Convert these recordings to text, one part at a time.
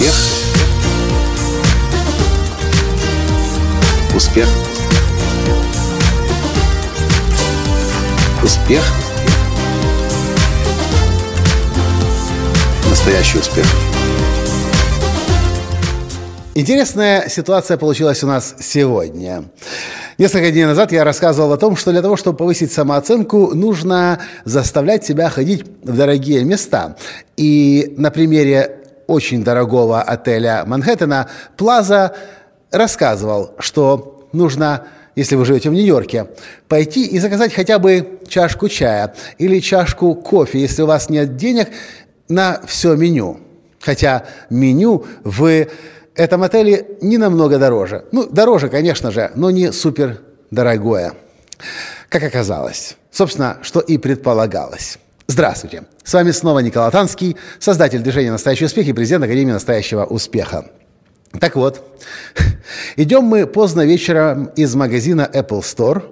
Успех. Успех. Успех. Настоящий успех. Интересная ситуация получилась у нас сегодня. Несколько дней назад я рассказывал о том, что для того, чтобы повысить самооценку, нужно заставлять себя ходить в дорогие места. И на примере очень дорогого отеля Манхэттена Плаза рассказывал, что нужно если вы живете в Нью-Йорке, пойти и заказать хотя бы чашку чая или чашку кофе, если у вас нет денег, на все меню. Хотя меню в этом отеле не намного дороже. Ну, дороже, конечно же, но не супер дорогое, как оказалось. Собственно, что и предполагалось. Здравствуйте! С вами снова Николай Танский, создатель движения «Настоящий успех» и президент Академии «Настоящего успеха». Так вот, идем мы поздно вечером из магазина Apple Store,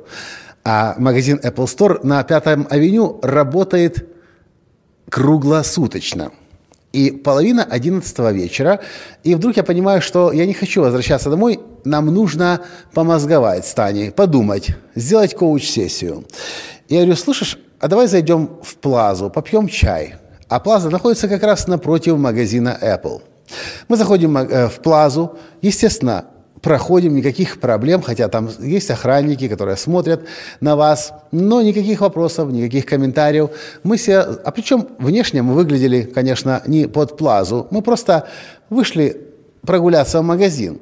а магазин Apple Store на Пятом авеню работает круглосуточно. И половина одиннадцатого вечера, и вдруг я понимаю, что я не хочу возвращаться домой, нам нужно помозговать с Таней, подумать, сделать коуч-сессию. Я говорю, слышишь, а давай зайдем в Плазу, попьем чай. А Плаза находится как раз напротив магазина Apple. Мы заходим э, в Плазу, естественно, проходим, никаких проблем, хотя там есть охранники, которые смотрят на вас, но никаких вопросов, никаких комментариев. Мы все, а причем внешне мы выглядели, конечно, не под плазу, мы просто вышли прогуляться в магазин.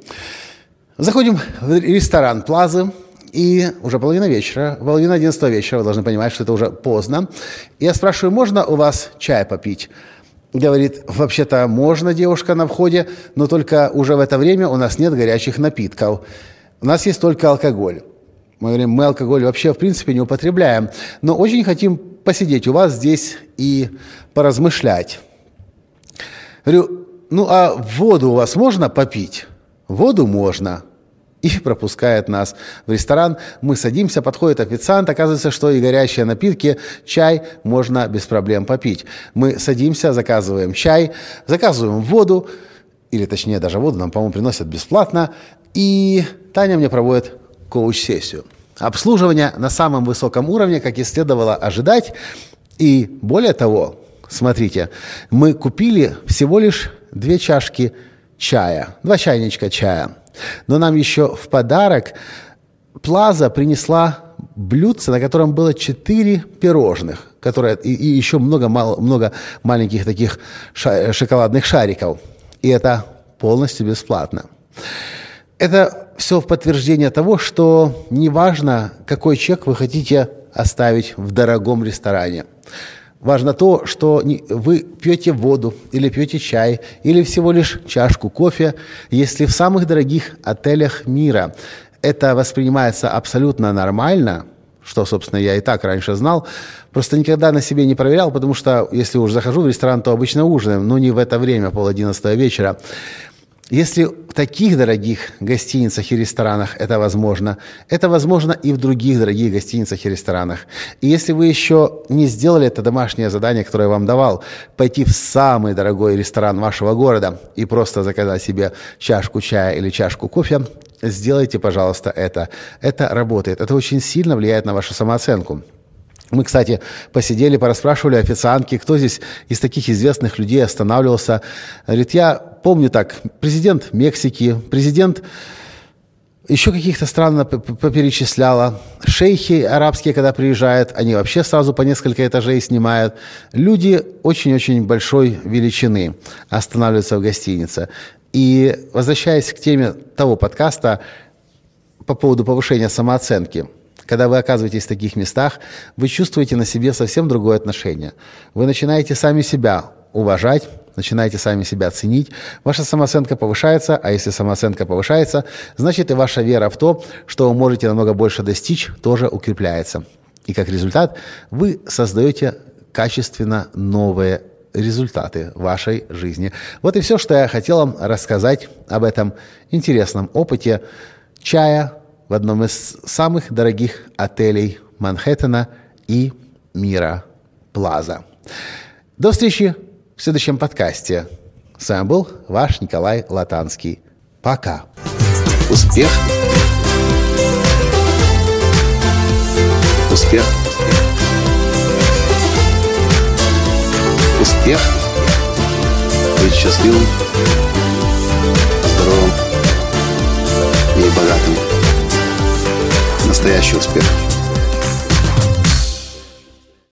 Заходим в ресторан Плазы, и уже половина вечера, половина одиннадцатого вечера, вы должны понимать, что это уже поздно. Я спрашиваю, можно у вас чай попить? Говорит, вообще-то можно, девушка, на входе, но только уже в это время у нас нет горячих напитков. У нас есть только алкоголь. Мы говорим, мы алкоголь вообще в принципе не употребляем, но очень хотим посидеть у вас здесь и поразмышлять. Говорю, ну а воду у вас можно попить? Воду можно и пропускает нас в ресторан. Мы садимся, подходит официант, оказывается, что и горячие напитки, чай можно без проблем попить. Мы садимся, заказываем чай, заказываем воду, или точнее даже воду нам, по-моему, приносят бесплатно, и Таня мне проводит коуч-сессию. Обслуживание на самом высоком уровне, как и следовало ожидать, и более того, смотрите, мы купили всего лишь две чашки чая, два чайничка чая – но нам еще в подарок Плаза принесла блюдце, на котором было четыре пирожных, которые, и, и еще много, мало, много маленьких таких ша, шоколадных шариков. И это полностью бесплатно. Это все в подтверждение того, что неважно, какой чек вы хотите оставить в дорогом ресторане – Важно то, что вы пьете воду или пьете чай, или всего лишь чашку кофе, если в самых дорогих отелях мира это воспринимается абсолютно нормально, что, собственно, я и так раньше знал, просто никогда на себе не проверял, потому что если уж захожу в ресторан, то обычно ужинаем, но не в это время, пол одиннадцатого вечера. Если в таких дорогих гостиницах и ресторанах это возможно, это возможно и в других дорогих гостиницах и ресторанах. И если вы еще не сделали это домашнее задание, которое я вам давал, пойти в самый дорогой ресторан вашего города и просто заказать себе чашку чая или чашку кофе, сделайте, пожалуйста, это. Это работает. Это очень сильно влияет на вашу самооценку. Мы, кстати, посидели, порасспрашивали официантки, кто здесь из таких известных людей останавливался. Говорит, я помню так, президент Мексики, президент еще каких-то стран поперечисляла. Шейхи арабские, когда приезжают, они вообще сразу по несколько этажей снимают. Люди очень-очень большой величины останавливаются в гостинице. И возвращаясь к теме того подкаста по поводу повышения самооценки – когда вы оказываетесь в таких местах, вы чувствуете на себе совсем другое отношение. Вы начинаете сами себя уважать, начинаете сами себя ценить, ваша самооценка повышается, а если самооценка повышается, значит и ваша вера в то, что вы можете намного больше достичь, тоже укрепляется. И как результат вы создаете качественно новые результаты вашей жизни. Вот и все, что я хотел вам рассказать об этом интересном опыте чая, в одном из самых дорогих отелей Манхэттена и мира Плаза. До встречи в следующем подкасте. С вами был ваш Николай Латанский. Пока. Успех. Успех. Успех. Быть счастливым, здоровым и богатым. Настоящий успех.